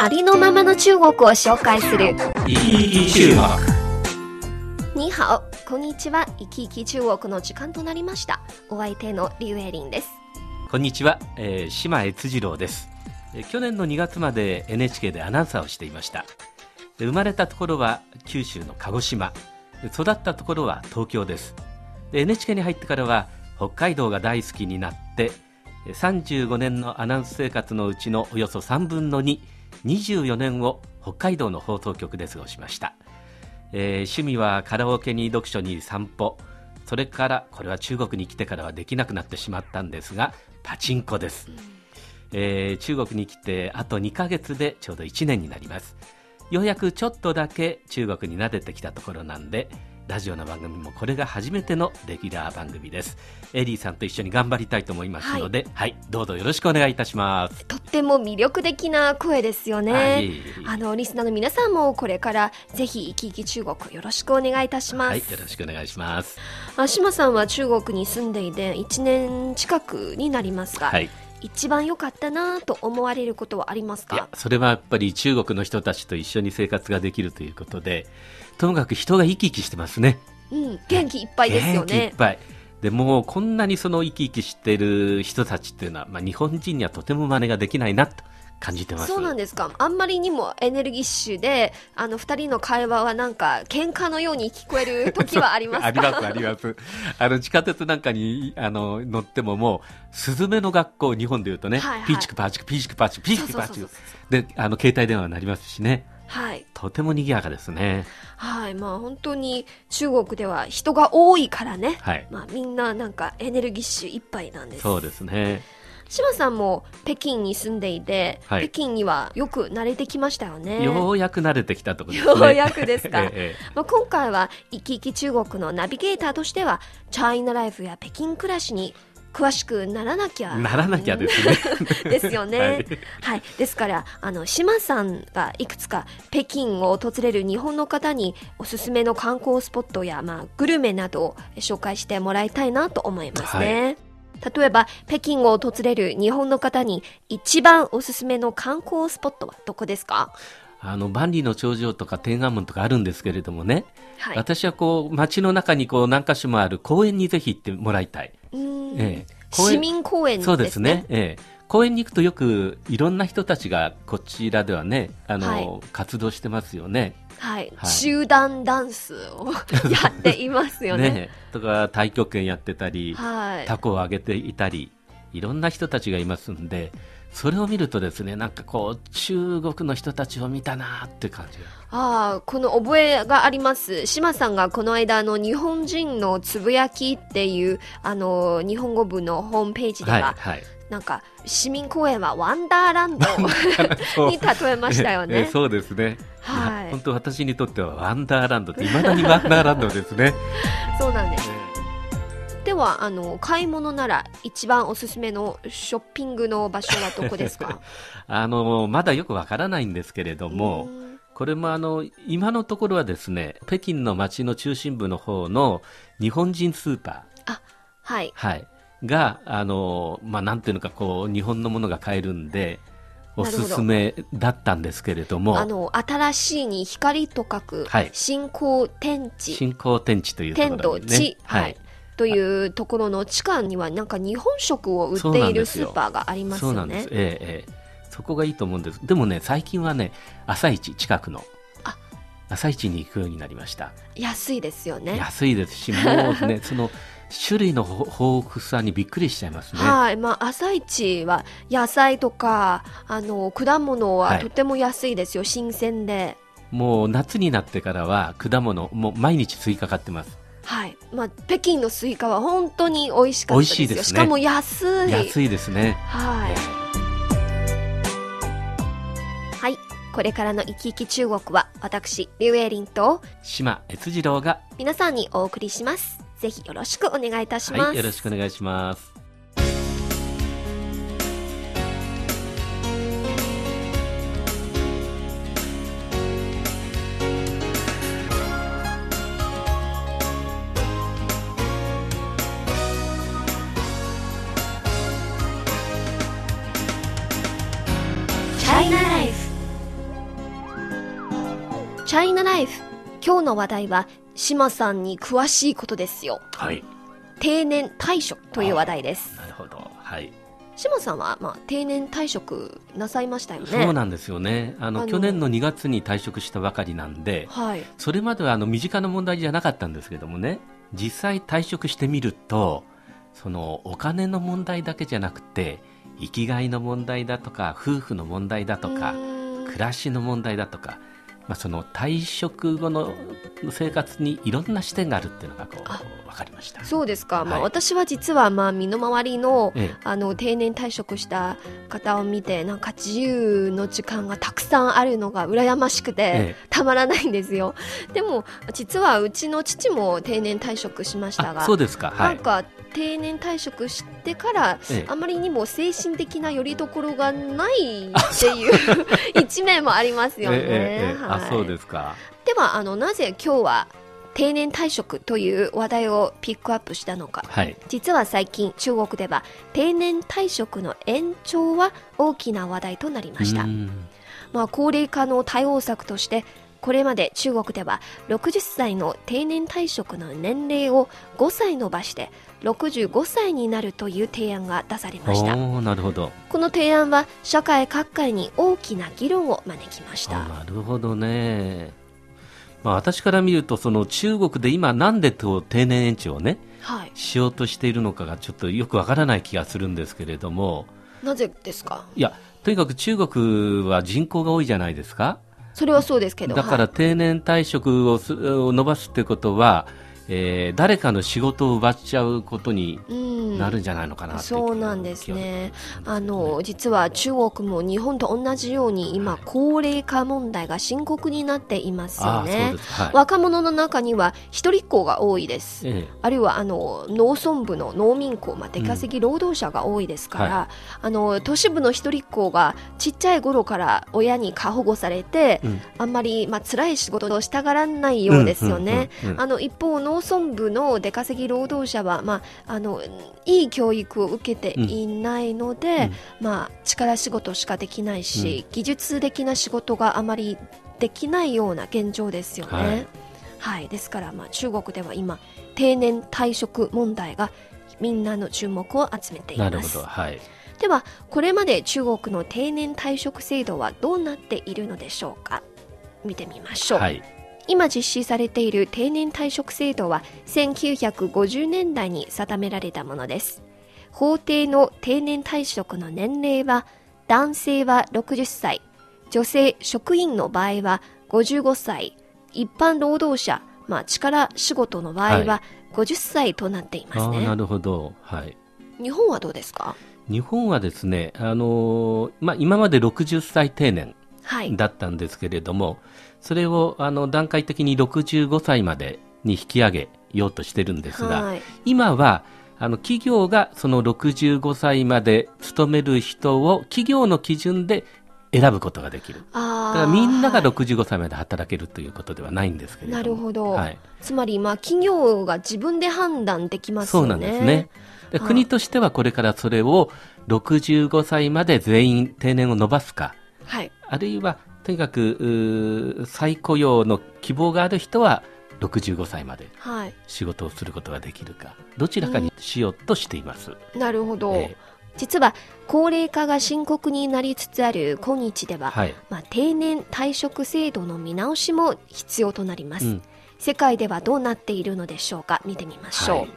ありのままの中国を紹介する。いい中国に好、こんにちは。生き生き中国の時間となりました。お相手のリュウエリンです。こんにちは、えー、島悦次郎です、えー去年の2月まで NHK でアナウンサーをしていましたで生まれたところは九州の鹿児島で育ったところは東京ですで NHK に入ってからは北海道が大好きになってえー35年のアナウンス生活のうちのおよそ3分の24年を北海道の放送局で過ごしました。えー趣味はカラオケに読書に散歩。それからこれは中国に来てからはできなくなってしまったんですがパチンコです、えー中国に来てあと2ヶ月でちょうど1年になります。ようやくちょっとだけ中国に慣れてきたところなんでラジオの番組もこれが初めてのレギュラー番組です。エリーさんと一緒に頑張りたいと思いますので、はい、どうぞよろしくお願いいたします。とっても魅力的な声ですよね。いえい。えあの、リスナーの皆さんもこれからぜひ生き生き中国よろしくお願いいたします。はい、よろしくお願いします。あ島さんは中国に住んでいて1年近くになりますが、はい。一番良かったなと思われることはありますか？それはやっぱり中国の人たちと一緒に生活ができるということでともかく人が生き生きしてますね。うん、元気いっぱいですよ元気いねっ。ぱい。でもうこんなにその生き生きしてる人たちっていうのは、まあ、日本人にはとても真似ができないなと感じてます。そうなんですか。あんまりにもエネルギッシュで、あの二人の会話はなんか喧嘩のように聞こえる時はありますか？ありますあります。あの地下鉄なんかにあの乗ってももうスズメの学校日本でいうとね、はいはい。ピーチクパーチクピーチクパーチクピーチクパーチク。であの携帯電話になりますしねはい。とても賑やかですねはい。まあ本当に中国では人が多いからね。はいまあみんななんかエネルギッシュいっぱいなんです。そうですね島さんも北京に住んでいて、はい北京にはよく慣れてきましたよね。ようやく慣れてきたところですねようやくですか ええええまあ、今回は生き生き中国のナビゲーターとしてはチャイナライフや北京暮らしに詳しくならなきゃ。ならなきゃですね。ですよね。ははい。い、ですから、あの、島さんがいくつか北京を訪れる日本の方におすすめの観光スポットや、まあ、グルメなどを紹介してもらいたいなと思いますね。例えば、北京を訪れる日本の方に一番おすすめの観光スポットはどこですか？あの万里の長城とか天安門とかあるんですけれどもね、はい。私はこう街の中にこう何箇所もある公園にぜひ行ってもらいたい、うーんええ市民公園ですね。そうですね、ええ、公園に行くとよくいろんな人たちがこちらではねあの、はい活動してますよねはい。はい集団ダンスをやっていますよね。ねとか太極拳やってたり、はい。タコを上げていたりいろんな人たちがいますんでそれを見るとですねなんかこう中国の人たちを見たなって感じが。ああ、この覚えがあります。島さんがこの間、あの、日本人のつぶやきっていう、あの、日本語部のホームページでは、はいはい。なんか、市民公園はワンダーランドに例えましたよえね。そうですね、はい。本当私にとってはワンダーランドっていまだにワンダーランドですね。そうなんです。では、あの、買い物なら一番おすすめのショッピングの場所はどこですか？あのまだよくわからないんですけれども、これもあの今のところはですね北京の街の中心部の方の日本人スーパー、はい。はい、があの、まあ、なんていうのかこう日本のものが買えるんでおすすめだったんですけれども。あの、新しいに光と書く、はい。新興天地。新興天地というと天ことろにね。地、はい、というところの地下にはなんか日本食を売っているスーパーがありますよねそうなんです。。ええええそこがいいと思うんです。でもね、最近はね、朝市近くのあ朝市に行くようになりました。安いですよね。安いですし、もうね、その種類のほ豊富さにびっくりしちゃいますね。はい、まあ朝市は野菜とかあの果物ははいとても安いですよ、新鮮で。もう夏になってからは果物、もう毎日スイカ買ってます。はい、まあ北京のスイカは本当に美味しかったですしいですねしかも安い。安いですね。はい。はい。これからの生き生き中国は私、リュウエイリンと島悦次郎が、皆さんにお送りします。ぜひよろしくお願いいたします。はい、よろしくお願いします。ャイナライフ今日の話題は島さんに詳しいことですよはい。定年退職という話題ですなるほど。はい。島さんは、まあ、定年退職なさいましたよねそうなんですよね。あの去年の2月に退職したばかりなんで、はいそれまではあの身近な問題じゃなかったんですけどもね、実際退職してみると、そのお金の問題だけじゃなくて、生きがいの問題だとか、夫婦の問題だとか暮らしの問題だとか、まあ、その退職後の生活にいろんな視点があるっていうのがこあう分かりました。そうですか、まあ、はい私は実は、まあ、身の回りのええあの定年退職した方を見てなんか自由の時間がたくさんあるのが羨ましくて、ええたまらないんですよでも実はうちの父も定年退職しましたあがそうですか。はい。なんか定年退職してから、ええあまりにも精神的な拠り所がないっていう 一面もありますよね。えはいあそうですか。ではあのなぜ今日は定年退職という話題をピックアップしたのかはい。実は最近中国では定年退職の延長は大きな話題となりましたう、んまあ、高齢化の対応策としてこれまで中国では60歳の定年退職の年齢を5歳伸ばして65歳になるという提案が出されました。なるほど。この提案は社会各界に大きな議論を招きました。あなるほどね。まあ、私から見るとその中国で今なんでと定年延長をねはい。しようとしているのかがちょっとよくわからない気がするんですけれども。なぜですか？いやとにかく中国は人口が多いじゃないですかそれはそうですけど。だから定年退職をすを伸ばすってことは、えー誰かの仕事を奪っちゃうことになるんじゃないのかなうそうなんですね。あの実は中国も日本と同じように今高齢化問題が深刻になっていますよね。はい。若者の中には一人っ子が多いです。ええ。あるいはあの農村部の農民工、まあ、出稼ぎ労働者が多いですから、はあの都市部の一人っ子がちっちゃい頃から親に過保護されて、うん。あんまり、まあ辛い仕事をしたがらないようですよね。うんうんうんうん。あの一方、農村部の出稼ぎ労働者は、まあ、あのいい教育を受けていないので、まあ、力仕事しかできないし、技術的な仕事があまりできないような現状ですよね。はい。はい、ですから、まあ、中国では今定年退職問題がみんなの注目を集めていなるほますど。はい。ではこれまで中国の定年退職制度はどうなっているのでしょうか？見てみましょう、はい今実施されている定年退職制度は1950年代に定められたものです。法定の定年退職の年齢は男性は60歳女性職員の場合は55歳一般労働者、まあ、力仕事の場合はは50歳となっていますね、ああなるほど。はい。日本はどうですか？日本はですね、あのーまあ、今まで60歳定年。はいだったんですけれども、それをあの段階的に65歳までに引き上げようとしてるんですが、はい今はあの企業がその65歳まで勤める人を企業の基準で選ぶことができる。だからみんながはい65歳まで働けるということではないんですけれども。なるほど、はい、つまり、まあ、企業が自分で判断できますよね。そうなんですね。国としてはこれからそれを65歳まで全員定年を伸ばすか、はい。あるいはとにかくうー再雇用の希望がある人は65歳まではい。仕事をすることができるかどちらかにしようとしています。なるほど。え実は、高齢化が深刻になりつつある今日では、はいまあ、定年退職制度の見直しも必要となります。うん世界ではどうなっているのでしょうか見てみましょう。はい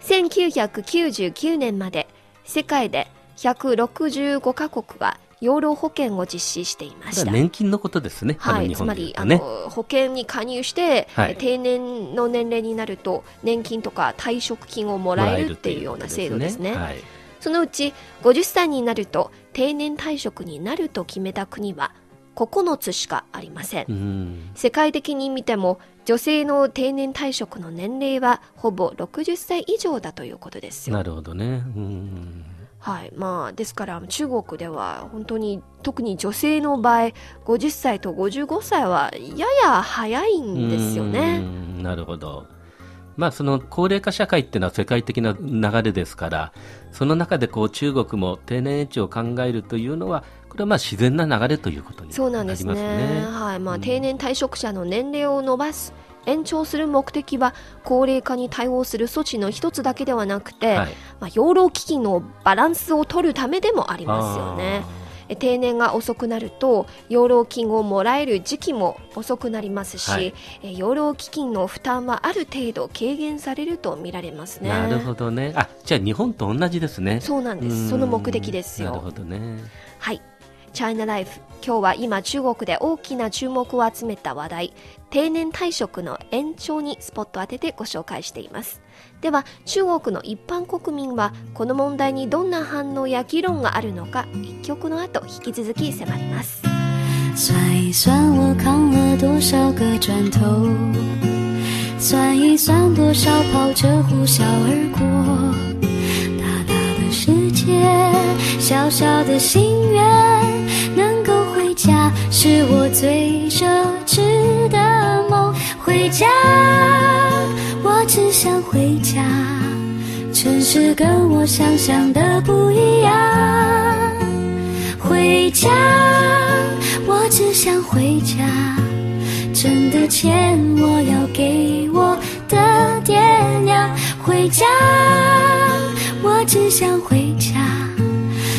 1999年まで世界で165カ国が養老保険を実施していました。年金のことですね。はい、つまり、あ。の保険に加入して、はいえ定年の年齢になると年金とか退職金をもらえるっていうような制度ですね。はい。そのうち50歳になると定年退職になると決めた国は9つしかありません。うん世界的に見ても女性の定年退職の年齢はほぼ60歳以上だということですよ。なるほどね。うんはい。まあ、ですから中国では本当に特に女性の場合50歳と55歳はやや早いんですよね。うんなるほど。まあ、その高齢化社会っていうのは世界的な流れですから、その中でこう中国も定年延長を考えるというのは、これはまあ自然な流れということになりそうますね。なんですね。はい。まあ、うん定年退職者の年齢を伸ばす、延長する目的は高齢化に対応する措置の一つだけではなくて、はいまあ、養老基金のバランスを取るためでもありますよね。え定年が遅くなると養老金をもらえる時期も遅くなりますし、はいえ養老基金の負担はある程度軽減されると見られますね。なるほどね。あ、じゃあ日本と同じですね。そうなんです。その目的ですよ。なるほどね。はい。チャイナライフ。今日は今中国で大きな注目を集めた話題、定年退職の延長にスポット当ててご紹介しています。では、中国の一般国民はこの問題にどんな反応や議論があるのか、一曲の後引き続き迫ります。算一算我扛了多少个砖头，算一算多少跑车呼啸而过。小小的心愿，能够回家是我最奢侈的梦。回家，我只想回家。城市跟我想象的不一样。回家，我只想回家。挣的钱我要给我的爹娘。回家，我只想回家。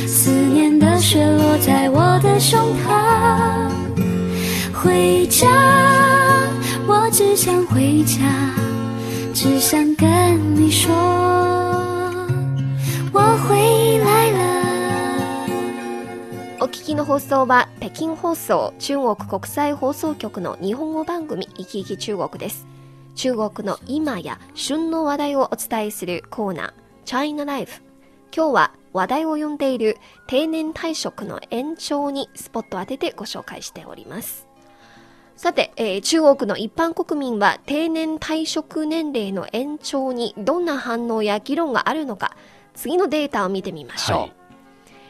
思念的雪落在我的胸膛。回家，我只想回家，只想跟你说，我回来了。お聞きの放送は北京放送中国国際放送局の日本語番組「いきいき中国」です中国の今や旬の話題をお伝えするコーナー「China Life」今日は話題を呼んでいる定年退職の延長にスポットを当ててご紹介しております。さて、えー中国の一般国民は定年退職年齢の延長にどんな反応や議論があるのか次のデータを見てみましょう、はい。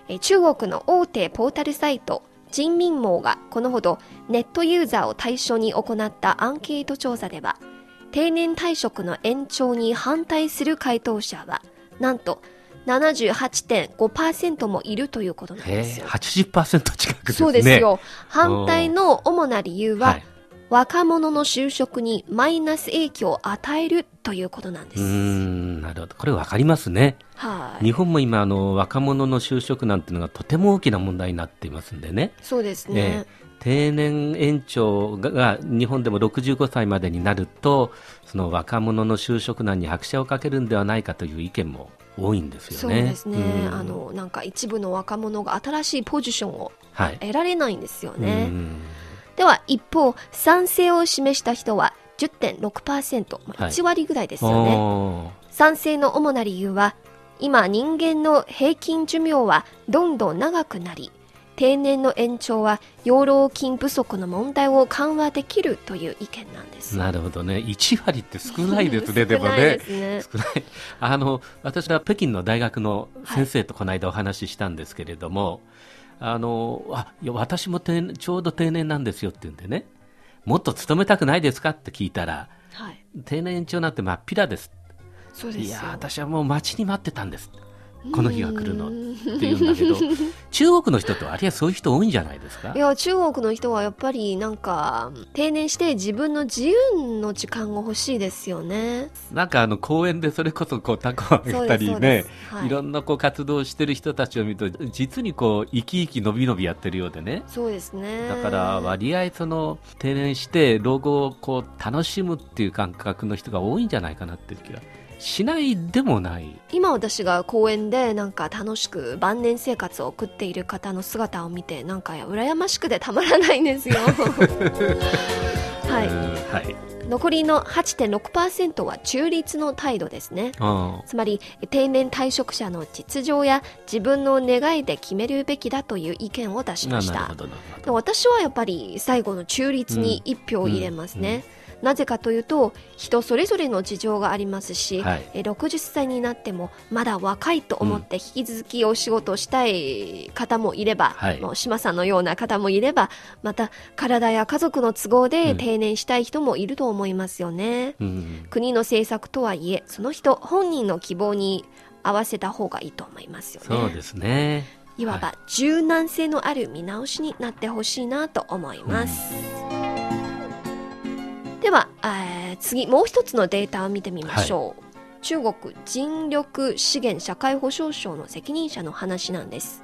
えー中国の大手ポータルサイト人民網がこのほどネットユーザーを対象に行ったアンケート調査では定年退職の延長に反対する回答者はなんと78.5%もいるということなんですよ。80%近くですね。そうですよ。反対の主な理由は、はい。若者の就職にマイナス影響を与えるということなんです。ん、なるほど。これわかりますね。はい。日本も今、あの、若者の就職なんていうのがとても大きな問題になっていますんでね。そうですえねえ。定年延長がが日本でも65歳までになると、その若者の就職難に拍車をかけるんではないかという意見も多いんですそうよね。ですね。うんあの、なんか一部の若者が新しいポジションをはい。得られないんですよね。うんでは一方賛成を示した人は10.6%、まあはい1割ぐらいですよね、おー賛成の主な理由は今人間の平均寿命はどんどん長くなり定年の延長は養老金不足の問題を緩和できるという意見なんですなるほどね。1割って少ないですね、でもね少ない。あの、私は北京の大学の先生とこの間お話ししたんですけれども、あの、あ、いや、私もちょうど定年なんですよって言うんでね、もっと勤めたくないですかって聞いたら、はい定年延長なんて真っ平です。そうですよいや、私はもう待ちに待ってたんです。この日が来るの。っうんて言うんだけど、中国の人って割合そういう人多いんじゃないですか？いや中国の人はやっぱりなんか定年して自分の自由の時間が欲しいですよね。なんかあの公園でそれこそこうタコをあげたりねはい。いろんなこう活動をしてる人たちを見ると実にこう生き生き伸び伸びやってるようでね。そうですね。だから割合その定年して老後をこう楽しむっていう感覚の人が多いんじゃないかなっていう気がしないでもない。今私が公園でなんか楽しく晩年生活を送っている方の姿を見てなんか羨ましくてたまらないんですよ。はい。うんはい。残りの8.6%は中立の態度ですね。あつまり定年退職者の実情や自分の願いで決めるべきだという意見を出しあました。私はやっぱり最後の中立に一票を入れますね。なぜかというと人それぞれの事情がありますし、はい。え60歳になってもまだ若いと思って引き続きお仕事をしたい方もいれば、はい。もう島さんのような方もいればまた体や家族の都合でうん。定年したい人もいると思いますよね。うん国の政策とはいえその人本人の希望に合わせた方がいいと思いますよね。そうですね。いわば柔軟性のある見直しになってほしいなと思います。では、えー次もう一つのデータを見てみましょう。中国人力資源社会保障省の責任者の話なんです。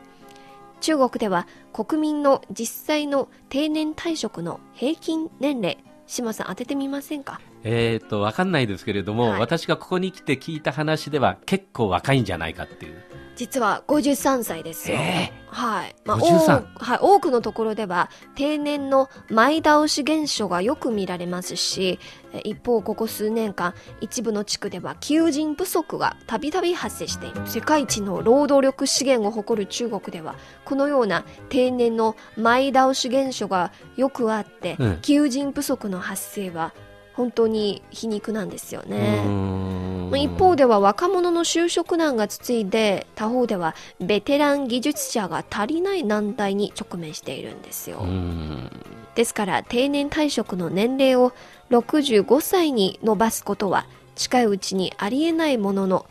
中国では国民の実際の定年退職の平均年齢、島さん当ててみませんか？えっ、とわかんないですけれども、はい私がここに来て聞いた話では結構若いんじゃないかっていう実は53歳ですよ。えはい。まあ、53多はい。多くのところでは、定年の前倒し現象がよく見られますし、え一方、ここ数年間、一部の地区では求人不足がたびたび発生している。世界一の労働力資源を誇る中国では、このような定年の前倒し現象がよくあって、うん求人不足の発生は本当に皮肉なんですよね。一方では若者の就職難が続いて他方ではベテラン技術者が足りない難題に直面しているんですよ、ですから定年退職の年齢を65歳に伸ばすことは近いうちにありえないものの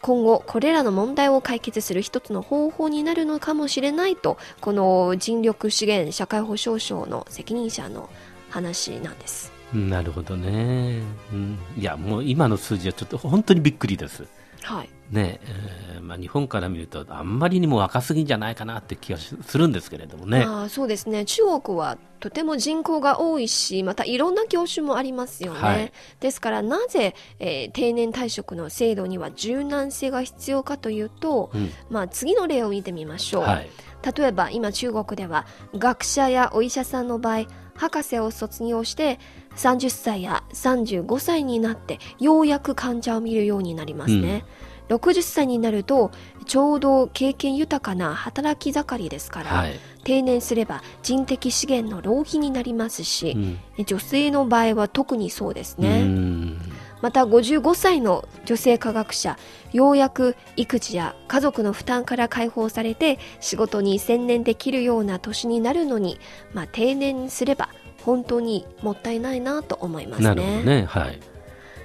今後これらの問題を解決する一つの方法になるのかもしれないとこの人力資源社会保障省の責任者の話なんですなるほどね、うん、いやもう今の数字はちょっと本当にびっくりです。はい。ねえーまあ、日本から見るとあんまりにも若すぎんじゃないかなって気がしするんですけれどもね。ああそうですね。中国はとても人口が多いしまたいろんな業種もありますよね、はい。ですからなぜ、えー定年退職の制度には柔軟性が必要かというと、うん。まあ、次の例を見てみましょう、はい。例えば今中国では学者やお医者さんの場合博士を卒業して30歳や35歳になってようやく患者を見るようになりますね、60歳になるとちょうど経験豊かな働き盛りですから、はい。定年すれば人的資源の浪費になりますしう、ん。女性の場合は特にそうですうね、んまた55歳の女性科学者ようやく育児や家族の負担から解放されて仕事に専念できるような年になるのに、まあ、定年すれば本当にもったいないなと思いますなるほどね。はい。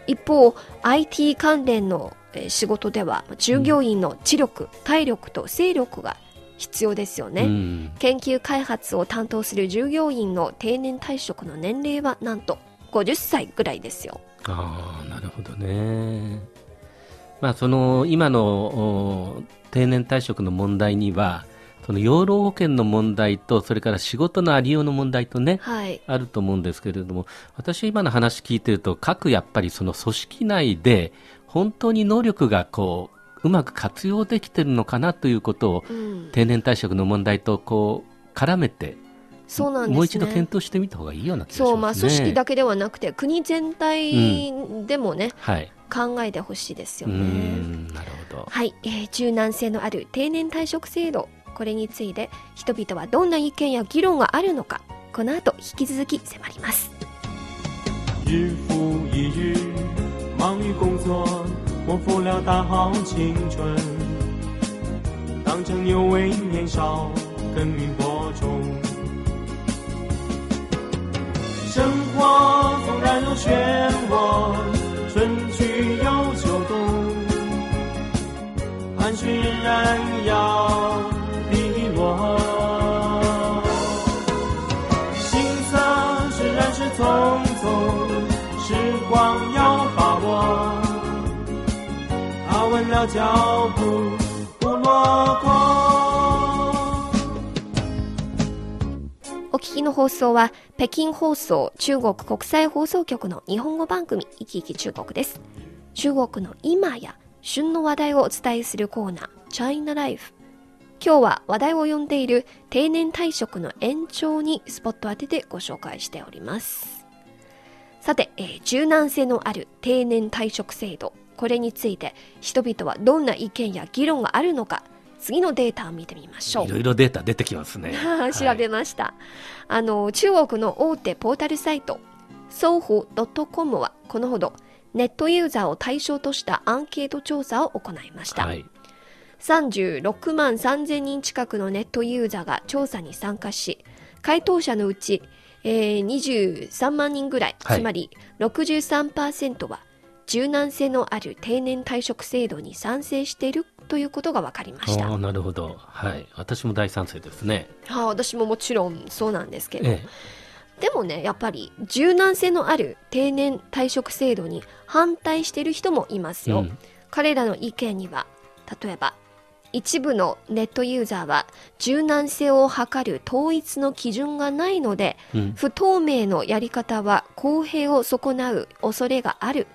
一方 IT 関連のえー仕事では従業員の知力、体力と精力が必要ですよね、うん。研究開発を担当する従業員の定年退職の年齢はなんと50歳ぐらいですよああなるほどね。まあその今のお定年退職の問題にはその養老保険の問題とそれから仕事のありようの問題とねはい。あると思うんですけれども私今の話聞いてると各やっぱりその組織内で本当に能力がこううまく活用できてるのかなということをうん、定年退職の問題とこう絡めてそうなんですねもう一度検討してみた方がいいような気がしますね。そうまあ組織だけではなくて国全体でもね、はい。考えてほしいですようねんなるほど。はい、えー柔軟性のある定年退職制度これについて人々はどんな意見や議論があるのかこの後引き続き迫ります日复一日，忙于工作，辜负了大好青春。当成牛为年少，耕耘播种。生活纵然有漩涡，春去又秋冬，汗水仍然要滴落。行色虽然是匆匆，时光要把握。踏稳了脚步，不落空。お聞きの放送は 北京放送中国国際放送局の日本語番組「いきいき中国」です。中国の今や旬の話題をお伝えするコーナー「China Life」今日は話題を呼んでいる定年退職の延長にスポット当ててご紹介しております。さて、えー柔軟性のある定年退職制度。これについて人々はどんな意見や議論があるのか次のデータを見てみましょう。いろいろデータ出てきますね。調べました、あの中国の大手ポータルサイト双方 .com はこのほどネットユーザーを対象としたアンケート調査を行いました、はい。36万3000人近くのネットユーザーが調査に参加し回答者のうち、えー23万人ぐらい、はい。つまり63%は柔軟性のある定年退職制度に賛成しているということが分かりました。なるほど。はい。私も大賛成ですね。はあ、私ももちろんそうなんですけど、えでもねやっぱり柔軟性のある定年退職制度に反対している人もいますよ、うん。彼らの意見には例えば一部のネットユーザーは柔軟性を測る統一の基準がないので、うん。不透明のやり方は公平を損なう恐れがある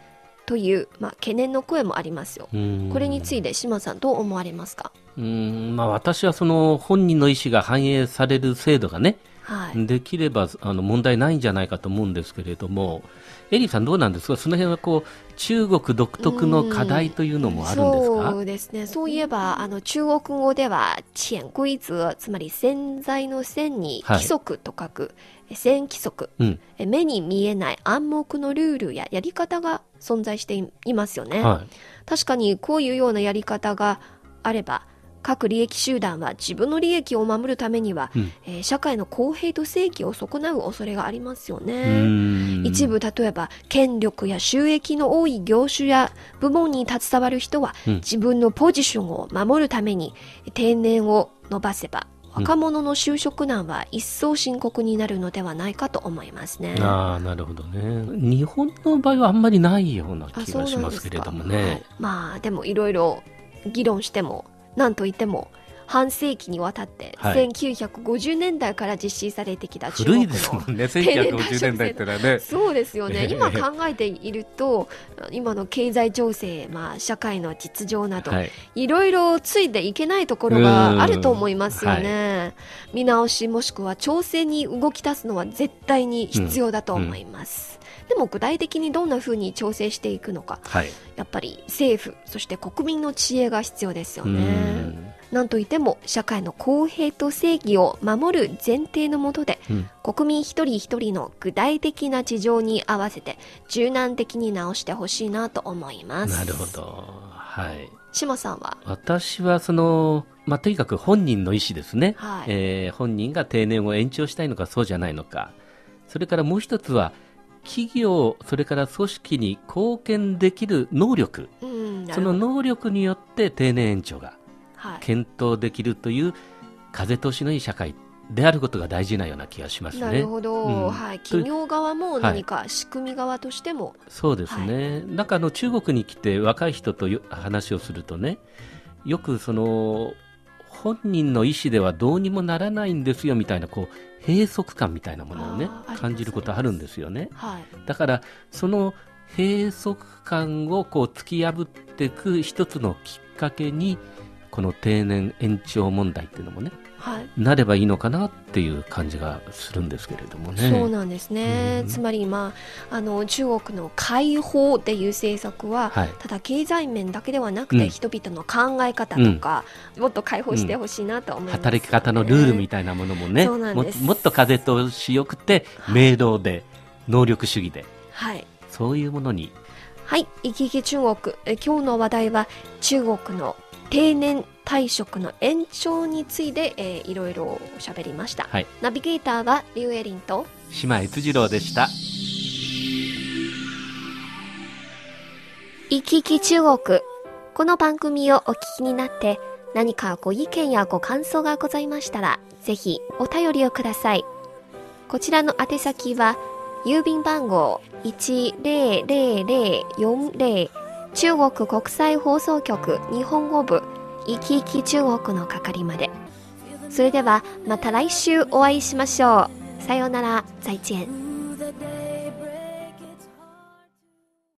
という、まあ、懸念の声もありますよ、うん。これについて島さんどう思われますか？うん。まあ私はその本人の意思が反映される制度がねはい、できればあの問題ないんじゃないかと思うんですけれども、エリーさん、どうなんですか、その辺はこう中国独特の課題というのもあるんですか？そうですね。そういえば、あの、中国語では、潜規則、つまり潜在の線にはい。規則と書く、え線規則、うん。え目に見えない暗黙のルールややり方が存在していいますよね。はい。確かにこういうようなやり方があれば、各利益集団は自分の利益を守るためには、うん。えー社会の公平と正義を損なう恐れがありますようね。一部例えば権力や収益の多い業種や部門に携わる人は、うん。自分のポジションを守るために定年を伸ばせばうん若者の就職難は一層深刻になるのではないかと思いますね。ああなるほどね。日本の場合はあんまりないようなあ気がしますけれどもね。かはいまあでもいろいろ議論しても何と言っても半世紀にわたって、はい。1950年代から実施されてきた中国の古いですもんね。1950年代ってのはね。そうですよね。ええ。今考えていると今の経済情勢、まあ、社会の実情など、はい。いろいろついていけないところがあると思いますよね。見直しもしくは調整に動き出すのは絶対に必要だと思います。でも具体的にどんな風に調整していくのか、はい。やっぱり政府、そして国民の知恵が必要ですようね。んなんといっても社会の公平と正義を守る前提のもとで、うん。国民一人一人の具体的な事情に合わせて柔軟的に直してほしいなと思います。なるほど。はい。島さんは？私はその、まあ、とにかく本人の意思ですね、はい。えー本人が定年を延長したいのかそうじゃないのか。それからもう一つは企業それから組織に貢献できる能力。うん、なその能力によって定年延長がはい、検討できるという風通しのいい社会であることが大事なような気がしますね。なるほど、うん。はい、企業側も何か仕組み側としても、そうですね、なんかあの中国に来て若い人とよ話をするとね、よくその本人の意思ではどうにもならないんですよみたいなこう閉塞感みたいなものをね感じることあるんですよね。はい、だからその閉塞感をこう突き破っていく一つのきっかけにこの定年延長問題っていうのもねはい。なればいいのかなっていう感じがするんですけれどもね。そうなんですね、うん。つまり今あの中国の解放っていう政策は、はい。ただ経済面だけではなくて、うん。人々の考え方とか、もっと解放してほしいなと思います、働き方のルールみたいなものもね、そうなんです。ももっと風通しよくて、明朗で、能力主義で、はい。そういうものに、はい、イキイキ中国。え今日の話題は中国の定年退職の延長について、えーいろいろ喋りました。はい、ナビゲーターはリュウエリンと、島悦次郎でした。イキイキ中国。この番組をお聞きになって何かご意見やご感想がございましたら、ぜひお便りをください。こちらの宛先は、郵便番号10040中国国際放送局日本語部生き生き中国の係まで。それではまた来週お会いしましょう。さようなら、再见。